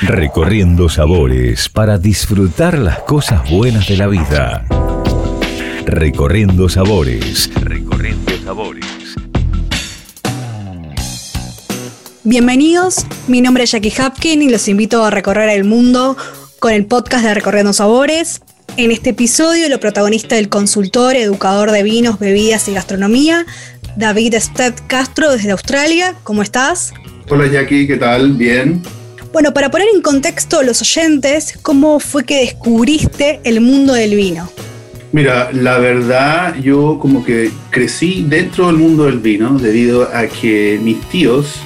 Recorriendo sabores para disfrutar las cosas buenas de la vida. Recorriendo sabores. Recorriendo sabores. Bienvenidos, mi nombre es Jackie Hapkin y los invito a recorrer el mundo con el podcast de Recorriendo Sabores. En este episodio, lo protagonista del consultor, educador de vinos, bebidas y gastronomía, David Stead Castro desde Australia. ¿Cómo estás? Hola Jackie, ¿qué tal? Bien. Bueno, para poner en contexto a los oyentes, ¿cómo fue que descubriste el mundo del vino? Mira, la verdad, yo como que crecí dentro del mundo del vino debido a que mis tíos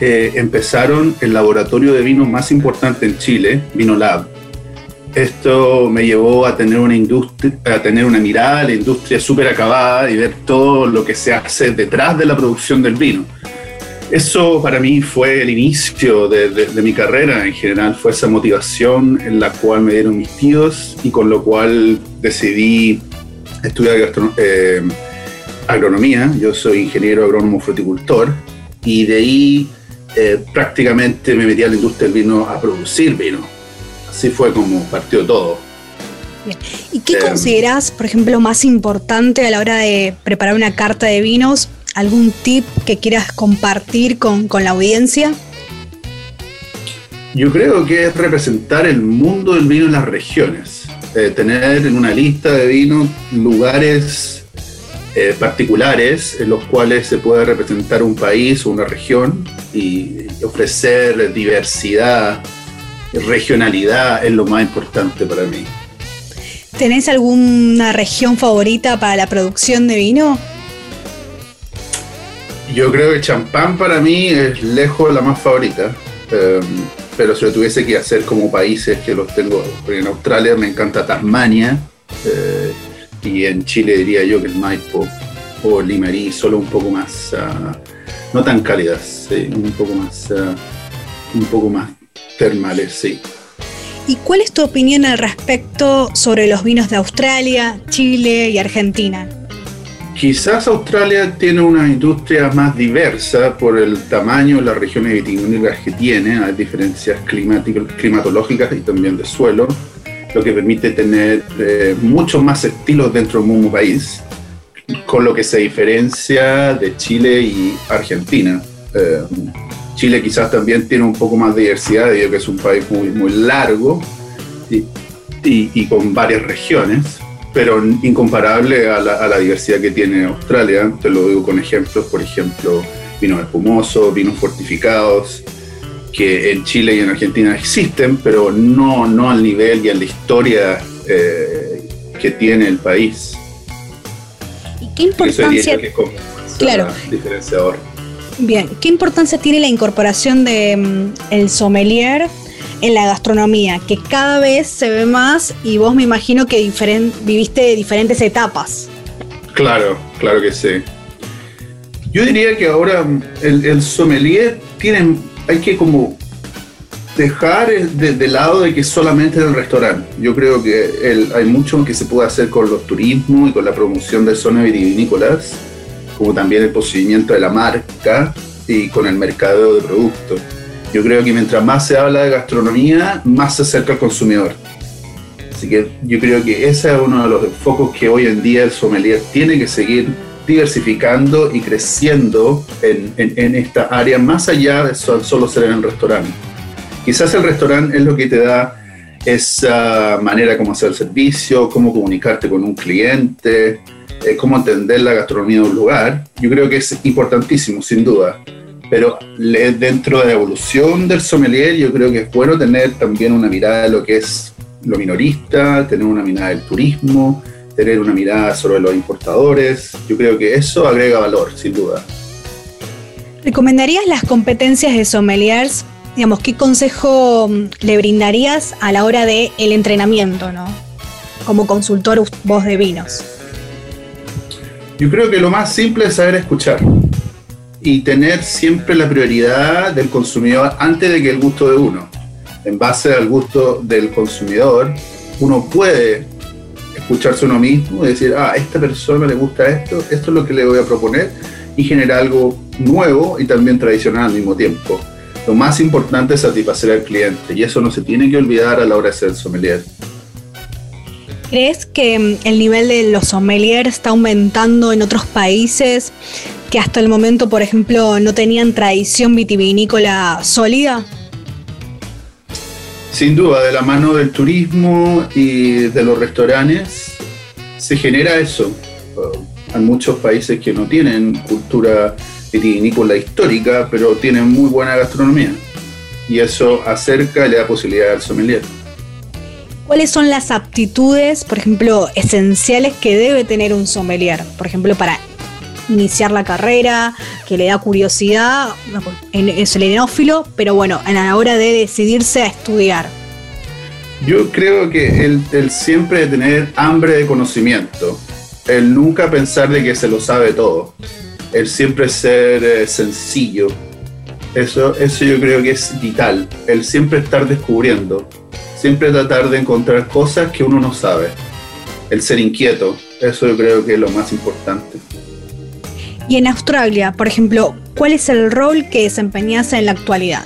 eh, empezaron el laboratorio de vino más importante en Chile, Vino Lab. Esto me llevó a tener una industria, a tener una mirada a la industria súper acabada y ver todo lo que se hace detrás de la producción del vino. Eso para mí fue el inicio de, mi carrera en general, fue esa motivación en la cual me dieron mis tíos y con lo cual decidí estudiar eh, agronomía. Yo soy ingeniero agrónomo fruticultor y de ahí eh, prácticamente me metí a la industria del vino a producir vino. Así fue como partió todo. ¿Y qué consideras, consideras, por ejemplo, más importante a la hora de preparar una carta de vinos ¿Algún tip que quieras compartir con, la audiencia? Yo creo que es representar el mundo del vino en las regiones. Eh, tener en una lista de vinos lugares eh, particulares en los cuales se puede representar un país o una región y ofrecer diversidad, regionalidad es lo más importante para mí. ¿Tenés alguna región favorita para la producción de vino? Yo creo que champán para mí es lejos la más favorita. Em, pero si lo tuviese que hacer como países que los tengo, en Australia me encanta Tasmania eh, y en Chile diría yo que el Maipo o Limerí, solo un poco más, ah, no tan cálidas, un poco más, ah, un poco más termales, sí. ¿Y cuál es tu opinión al respecto sobre los vinos de Australia, Chile y Argentina? Quizás Australia tiene una industria más diversa por el tamaño las regiones vitivinícolas que tiene, hay diferencias climatológicas y también de suelo, lo que permite tener eh, muchos más estilos dentro del mismo país, con lo que se diferencia de Chile y Argentina. Eh, Chile quizás también tiene un poco más de diversidad, debido que es un país muy, muy largo y con varias regiones pero incomparable a la, diversidad que tiene Australia. Te lo digo con ejemplos, por ejemplo, vinos espumosos, vinos fortificados, que en Chile y en Argentina existen, pero no, no al nivel y a la historia eh, que tiene el país. ¿Y qué importancia? Que claro. Diferenciador. Bien, ¿qué importancia tiene la incorporación de mm, el sommelier en la gastronomía, que cada vez se ve más y vos me imagino que viviste diferentes etapas. Claro, claro que sí. Yo diría que ahora el, sommelier tiene, hay que como dejar de, lado de que solamente en el restaurante. Yo creo que hay mucho que se puede hacer con los turismos y con la promoción de zonas vitivinícolas, como también el posicionamiento de la marca y con el mercado de productos. Yo creo que mientras más se habla de gastronomía, más se acerca al consumidor. Así que yo creo que ese es uno de los focos que hoy en día el sommelier tiene que seguir diversificando y creciendo en, en, esta área más allá de solo ser en el restaurante. Quizás el restaurante es lo que te da esa manera como hacer el servicio, cómo comunicarte con un cliente, eh, cómo entender la gastronomía de un lugar. Yo creo que es importantísimo, sin duda pero dentro de la evolución del sommelier yo creo que es bueno tener también una mirada de lo que es lo minorista, tener una mirada del turismo, tener una mirada sobre los importadores. Yo creo que eso agrega valor, sin duda. ¿Recomendarías las competencias de sommeliers? Digamos, ¿qué consejo mm, le brindarías a la hora del el entrenamiento, ¿no? Como consultor voz de vinos. Yo creo que lo más simple es saber escuchar y tener siempre la prioridad del consumidor antes de que el gusto de uno. En base al gusto del consumidor, uno puede escucharse uno mismo y decir, ah, a esta persona le gusta esto, esto es lo que le voy a proponer y generar algo nuevo y también tradicional al mismo tiempo. lo más importante es satisfacer al cliente y eso no se tiene que olvidar a la hora de ser sommelier. ¿Crees que mm, el nivel de los sommeliers está aumentando en otros países que hasta el momento, por ejemplo, no tenían tradición vitivinícola sólida? Sin duda, de la mano del turismo y de los restaurantes, se genera eso. Hay muchos países que no tienen cultura vitivinícola histórica, pero tienen muy buena gastronomía. Y eso acerca y le da posibilidad al sommelier. ¿Cuáles son las aptitudes, por ejemplo, esenciales que debe tener un sommelier? Por ejemplo, para iniciar la carrera, que le da curiosidad, es el enófilo, pero bueno, a la hora de decidirse a estudiar. Yo creo que el, el siempre tener hambre de conocimiento, el nunca pensar de que se lo sabe todo, el siempre ser eh, sencillo, eso, eso yo creo que es vital, el siempre estar descubriendo, siempre tratar de encontrar cosas que uno no sabe, el ser inquieto, eso yo creo que es lo más importante. Y en Australia, por ejemplo, ¿cuál es el rol que desempeñas en la actualidad?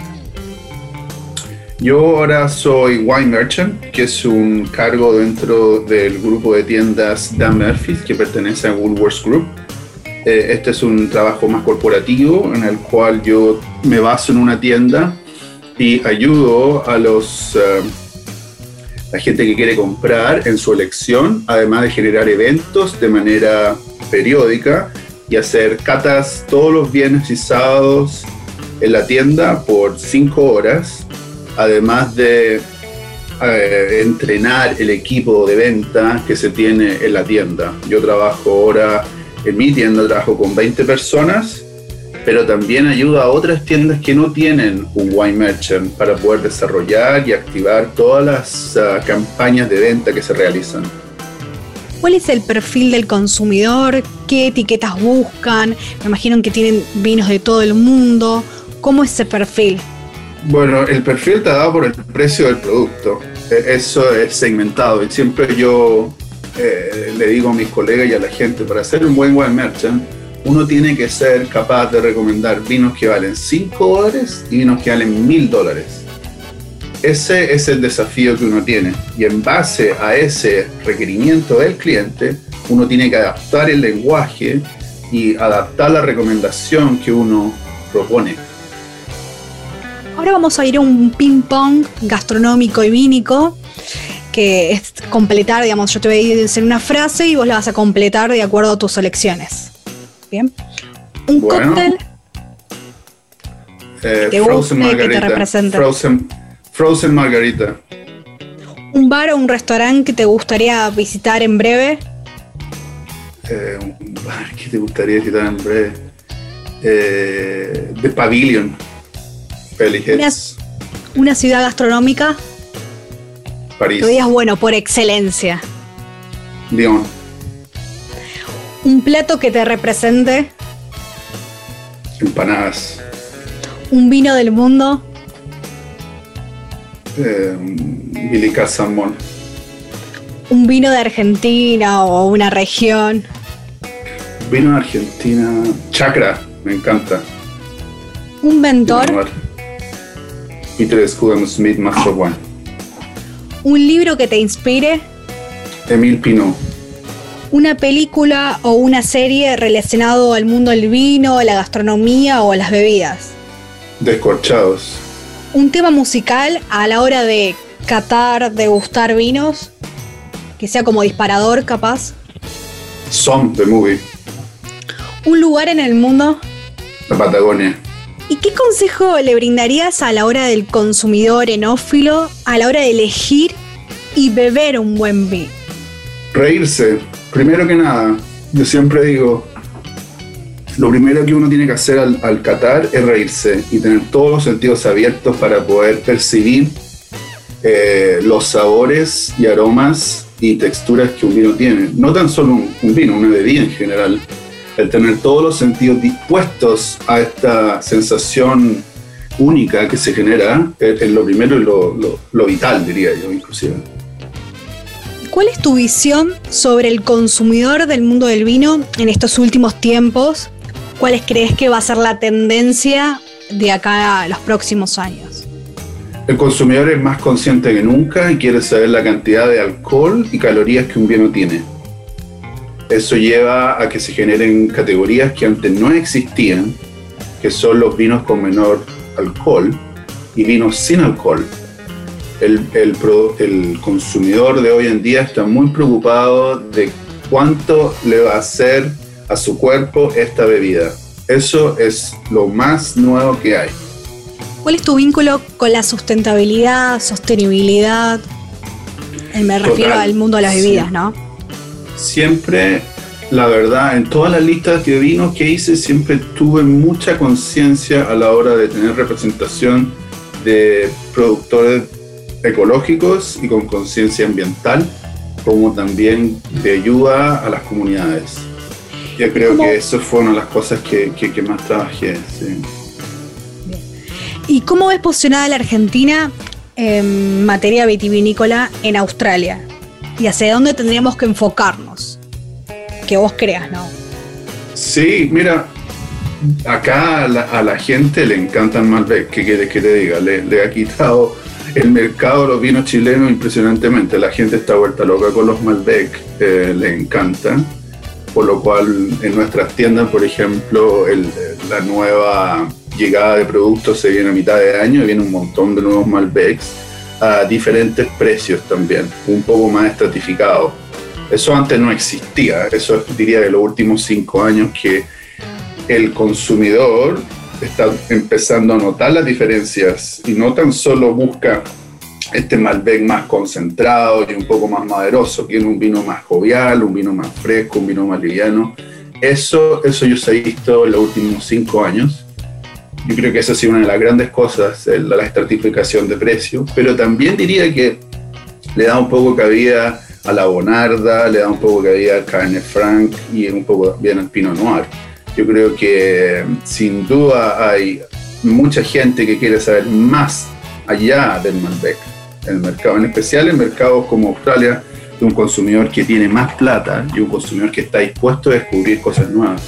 Yo ahora soy wine merchant, que es un cargo dentro del grupo de tiendas Dan Murphy's que pertenece a Woolworths Group. Eh, este es un trabajo más corporativo en el cual yo me baso en una tienda y ayudo a los la gente que quiere comprar en su elección, además de generar eventos de manera periódica y hacer catas todos los viernes y sábados en la tienda por cinco horas, además de eh, entrenar el equipo de venta que se tiene en la tienda. Yo trabajo ahora en mi tienda, trabajo con 20 personas, pero también ayudo a otras tiendas que no tienen un wine merchant para poder desarrollar y activar todas las uh, campañas de venta que se realizan. ¿Cuál es el perfil del consumidor? ¿Qué etiquetas buscan? Me imagino que tienen vinos de todo el mundo. ¿Cómo es ese perfil? Bueno, el perfil está dado por el precio del producto. E, eso es segmentado. Y siempre yo eh, le digo a mis colegas y a la gente, para hacer un buen wine merchant, uno tiene que ser capaz de recomendar vinos que valen 5 dólares y vinos que valen 1000 dólares ese es el desafío que uno tiene. Y en base a ese requerimiento del cliente, uno tiene que adaptar el lenguaje y adaptar la recomendación que uno propone. Ahora vamos a ir a un ping-pong gastronómico y vínico, que es completar, digamos, yo te voy a decir una frase y vos la vas a completar de acuerdo a tus elecciones. Bien. Un cóctel eh, que te que te represente. Frozen Margarita. ¿Un bar o un restaurante que te gustaría visitar en breve? Eh, un bar que te gustaría visitar en breve. Eh, The Pavilion. Una, una, ciudad gastronómica. París. Que digas, bueno, por excelencia. Lyon. Un plato que te represente. Empanadas. Un vino del mundo eh, Salmón. ¿Un vino de Argentina o una región? Vino de Argentina, Chacra, me encanta. ¿Un mentor? Peter Scudam Smith, Master One. ¿Un libro que te inspire? Emil Pinot. ¿Una película o una serie relacionado al mundo del vino, a la gastronomía o a las bebidas? Descorchados un tema musical a la hora de catar, degustar vinos, que sea como disparador capaz. Song the movie. Un lugar en el mundo. La Patagonia. ¿Y qué consejo le brindarías a la hora del consumidor enófilo a la hora de elegir y beber un buen vino? Reírse, primero que nada. Yo siempre digo, lo primero que uno tiene que hacer al, al, catar es reírse y tener todos los sentidos abiertos para poder percibir eh, los sabores y aromas y texturas que un vino tiene. No tan solo un, vino, una bebida en general. El tener todos los sentidos dispuestos a esta sensación única que se genera es, lo primero y lo, lo, lo vital, diría yo, inclusive. ¿Cuál es tu visión sobre el consumidor del mundo del vino en estos últimos tiempos ¿Cuáles crees que va a ser la tendencia de acá a los próximos años? El consumidor es más consciente que nunca y quiere saber la cantidad de alcohol y calorías que un vino tiene. Eso lleva a que se generen categorías que antes no existían, que son los vinos con menor alcohol y vinos sin alcohol. El, el, consumidor de hoy en día está muy preocupado de cuánto le va a hacer a su cuerpo esta bebida. Eso es lo más nuevo que hay. ¿Cuál es tu vínculo con la sustentabilidad, sostenibilidad? Eh, me refiero al mundo de las bebidas, ¿no? Siempre, la verdad, en todas las listas de vinos que hice, siempre tuve mucha conciencia a la hora de tener representación de productores ecológicos y con conciencia ambiental, como también de ayuda a las comunidades. Yo creo que eso fue una de las cosas que, que, más trabajé. ¿Y cómo es posicionada la Argentina en materia vitivinícola en Australia? ¿Y hacia dónde tendríamos que enfocarnos? Que vos creas, ¿no? Sí, mira, acá a la, gente le encanta el Malbec, ¿qué quieres que te diga? Le, ha quitado el mercado de los vinos chilenos impresionantemente. La gente está vuelta loca con los Malbec, eh, le encantan por lo cual en nuestras tiendas, por ejemplo, la nueva llegada de productos se viene a mitad de año y viene un montón de nuevos Malbecs a diferentes precios también, un poco más estratificados. Eso antes no existía, eso diría de los últimos cinco años que el consumidor está empezando a notar las diferencias y no tan solo busca este Malbec más concentrado y un poco más maderoso, tiene un vino más jovial, un vino más fresco, un vino más liviano. Eso, eso yo se ha visto en los últimos cinco años. Yo creo que esa ha sido una de las grandes cosas, la estratificación de precios, pero también diría que le da un poco cabida a la Bonarda, le da un poco cabida al Cabernet Franc y un poco también al Pinot Noir. Yo creo que sin duda hay mucha gente que quiere saber más allá del Malbec el mercado, en especial en mercados como Australia, de un consumidor que tiene más plata y un consumidor que está dispuesto a descubrir cosas nuevas.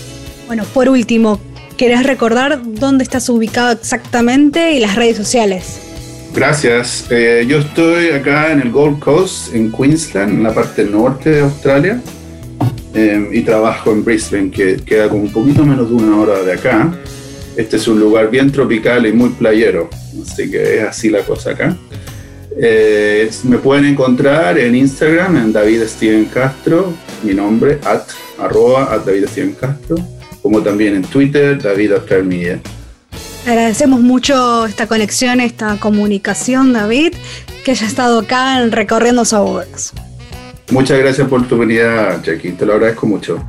Bueno, por último, ¿querés recordar dónde estás ubicado exactamente y las redes sociales? Gracias. Eh, yo estoy acá en el Gold Coast, en Queensland, en la parte norte de Australia, eh, y trabajo en Brisbane, que queda como un poquito menos de una hora de acá. Este es un lugar bien tropical y muy playero, así que es así la cosa acá. Eh, me pueden encontrar en Instagram, en David Steven Castro, mi nombre, at, arroba, at David Steven Castro, como también en Twitter, David Media. Agradecemos mucho esta conexión, esta comunicación, David, que haya estado acá en Recorriendo Sabores. Muchas gracias por tu venida, Jackie, te lo agradezco mucho.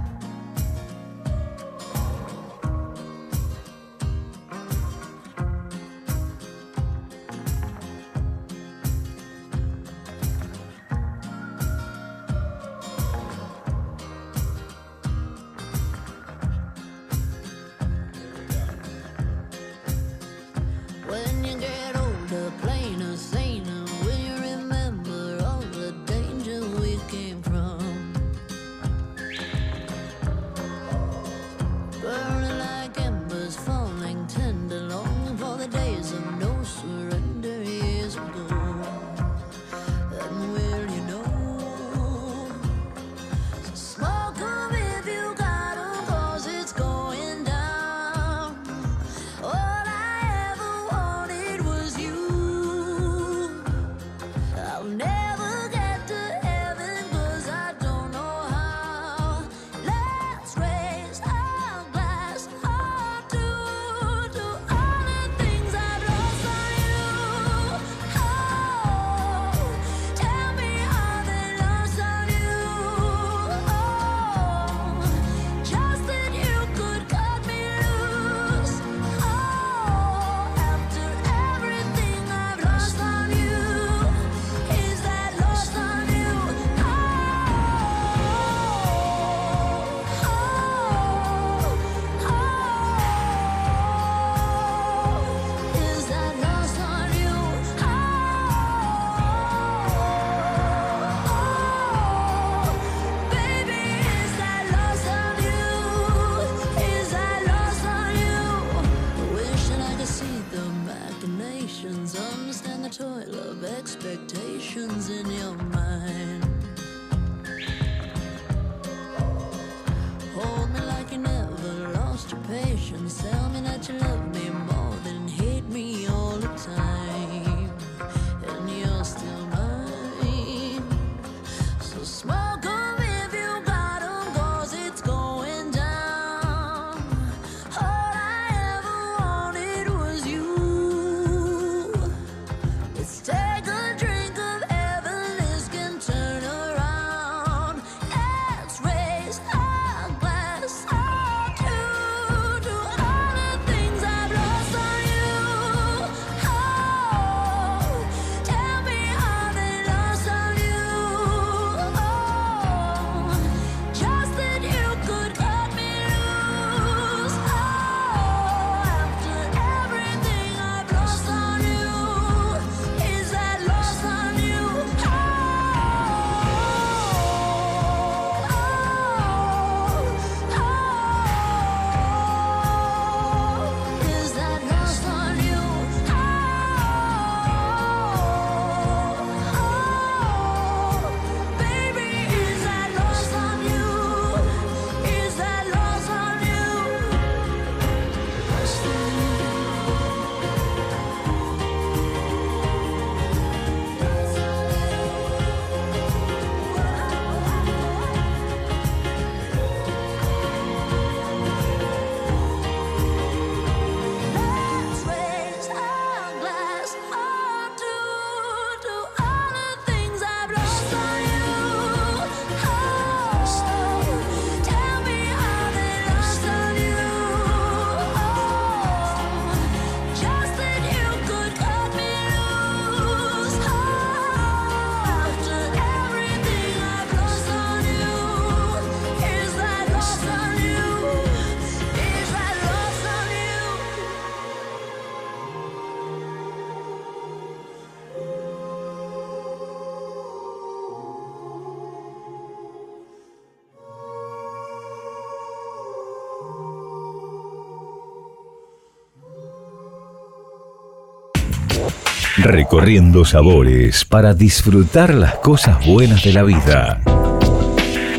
Recorriendo sabores para disfrutar las cosas buenas de la vida.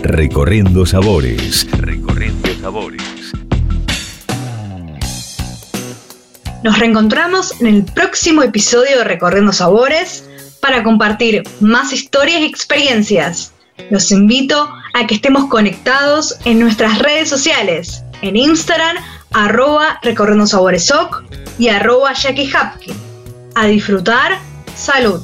Recorriendo sabores. Recorriendo sabores. Nos reencontramos en el próximo episodio de Recorriendo Sabores para compartir más historias y experiencias. Los invito a que estemos conectados en nuestras redes sociales, en Instagram, arroba Recorriendo Sabores y arroba Jackie Hapkin a disfrutar. Salud.